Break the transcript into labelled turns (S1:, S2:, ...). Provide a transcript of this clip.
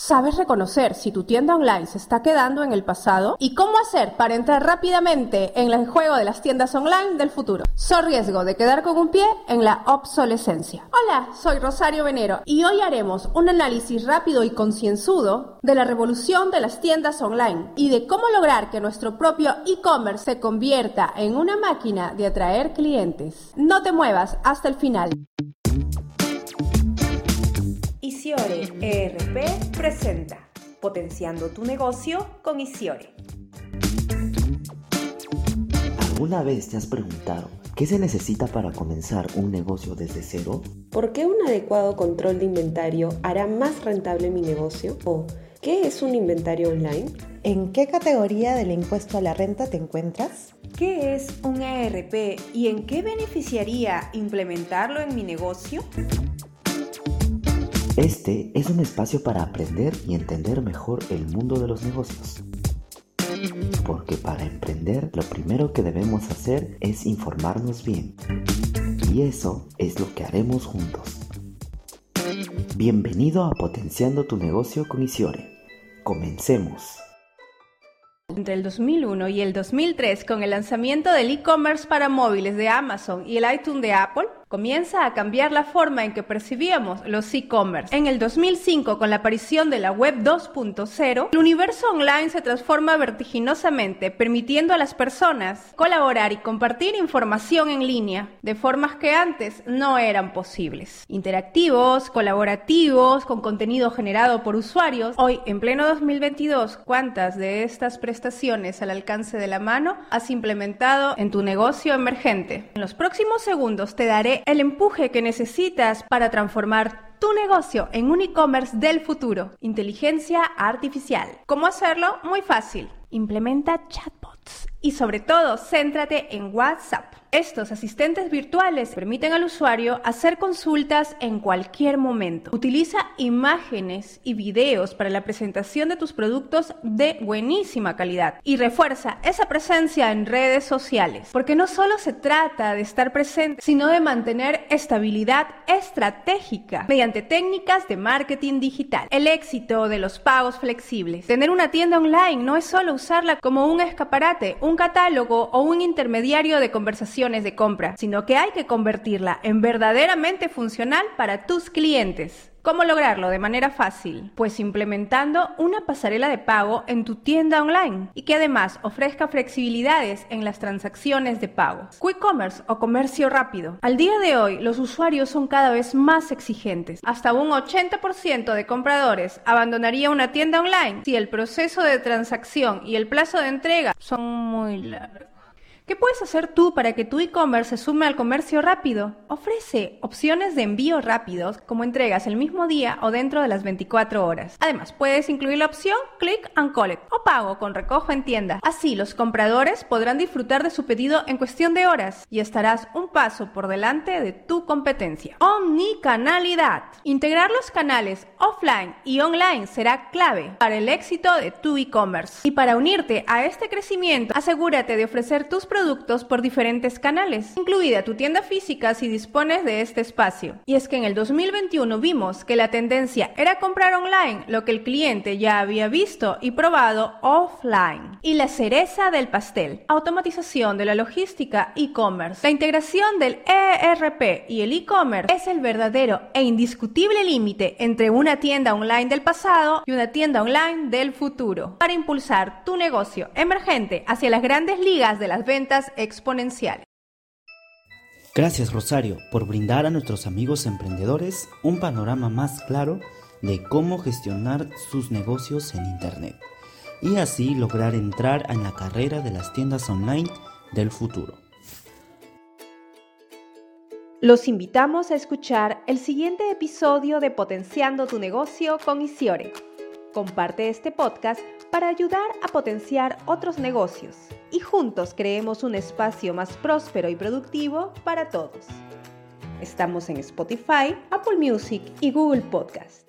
S1: ¿Sabes reconocer si tu tienda online se está quedando en el pasado? ¿Y cómo hacer para entrar rápidamente en el juego de las tiendas online del futuro? Soy riesgo de quedar con un pie en la obsolescencia. Hola, soy Rosario Venero y hoy haremos un análisis rápido y concienzudo de la revolución de las tiendas online y de cómo lograr que nuestro propio e-commerce se convierta en una máquina de atraer clientes. No te muevas hasta el final.
S2: Isiore ERP presenta Potenciando tu negocio con Isiore.
S3: ¿Alguna vez te has preguntado qué se necesita para comenzar un negocio desde cero?
S4: ¿Por qué un adecuado control de inventario hará más rentable mi negocio? ¿O qué es un inventario online?
S5: ¿En qué categoría del impuesto a la renta te encuentras?
S2: ¿Qué es un ERP y en qué beneficiaría implementarlo en mi negocio?
S3: Este es un espacio para aprender y entender mejor el mundo de los negocios. Porque para emprender lo primero que debemos hacer es informarnos bien. Y eso es lo que haremos juntos. Bienvenido a Potenciando tu negocio con Isiore. Comencemos.
S1: Entre el 2001 y el 2003, con el lanzamiento del e-commerce para móviles de Amazon y el iTunes de Apple, comienza a cambiar la forma en que percibíamos los e-commerce. En el 2005, con la aparición de la web 2.0, el universo online se transforma vertiginosamente, permitiendo a las personas colaborar y compartir información en línea de formas que antes no eran posibles. Interactivos, colaborativos, con contenido generado por usuarios. Hoy, en pleno 2022, ¿cuántas de estas prestaciones al alcance de la mano has implementado en tu negocio emergente? En los próximos segundos te daré el empuje que necesitas para transformar tu negocio en un e-commerce del futuro. Inteligencia artificial. ¿Cómo hacerlo? Muy fácil. Implementa chatbots y sobre todo céntrate en WhatsApp. Estos asistentes virtuales permiten al usuario hacer consultas en cualquier momento. Utiliza imágenes y videos para la presentación de tus productos de buenísima calidad y refuerza esa presencia en redes sociales, porque no solo se trata de estar presente, sino de mantener estabilidad estratégica mediante técnicas de marketing digital. El éxito de los pagos flexibles. Tener una tienda online no es solo usarla como un escaparate, un catálogo o un intermediario de conversación de compra, sino que hay que convertirla en verdaderamente funcional para tus clientes. ¿Cómo lograrlo de manera fácil? Pues implementando una pasarela de pago en tu tienda online y que además ofrezca flexibilidades en las transacciones de pago. Quick commerce o comercio rápido. Al día de hoy, los usuarios son cada vez más exigentes. Hasta un 80% de compradores abandonaría una tienda online si el proceso de transacción y el plazo de entrega son muy largos. ¿Qué puedes hacer tú para que tu e-commerce se sume al comercio rápido? Ofrece opciones de envío rápidos, como entregas el mismo día o dentro de las 24 horas. Además, puedes incluir la opción Click and Collect o pago con recojo en tienda. Así, los compradores podrán disfrutar de su pedido en cuestión de horas y estarás un paso por delante de tu competencia. Omnicanalidad. Integrar los canales offline y online será clave para el éxito de tu e-commerce. Y para unirte a este crecimiento, asegúrate de ofrecer tus productos productos por diferentes canales, incluida tu tienda física si dispones de este espacio. Y es que en el 2021 vimos que la tendencia era comprar online lo que el cliente ya había visto y probado offline. Y la cereza del pastel, automatización de la logística e-commerce. La integración del ERP y el e-commerce es el verdadero e indiscutible límite entre una tienda online del pasado y una tienda online del futuro, para impulsar tu negocio emergente hacia las grandes ligas de las ventas exponenciales.
S3: Gracias Rosario por brindar a nuestros amigos emprendedores un panorama más claro de cómo gestionar sus negocios en Internet y así lograr entrar en la carrera de las tiendas online del futuro.
S2: Los invitamos a escuchar el siguiente episodio de Potenciando tu negocio con Isiore. Comparte este podcast para ayudar a potenciar otros negocios y juntos creemos un espacio más próspero y productivo para todos. Estamos en Spotify, Apple Music y Google Podcast.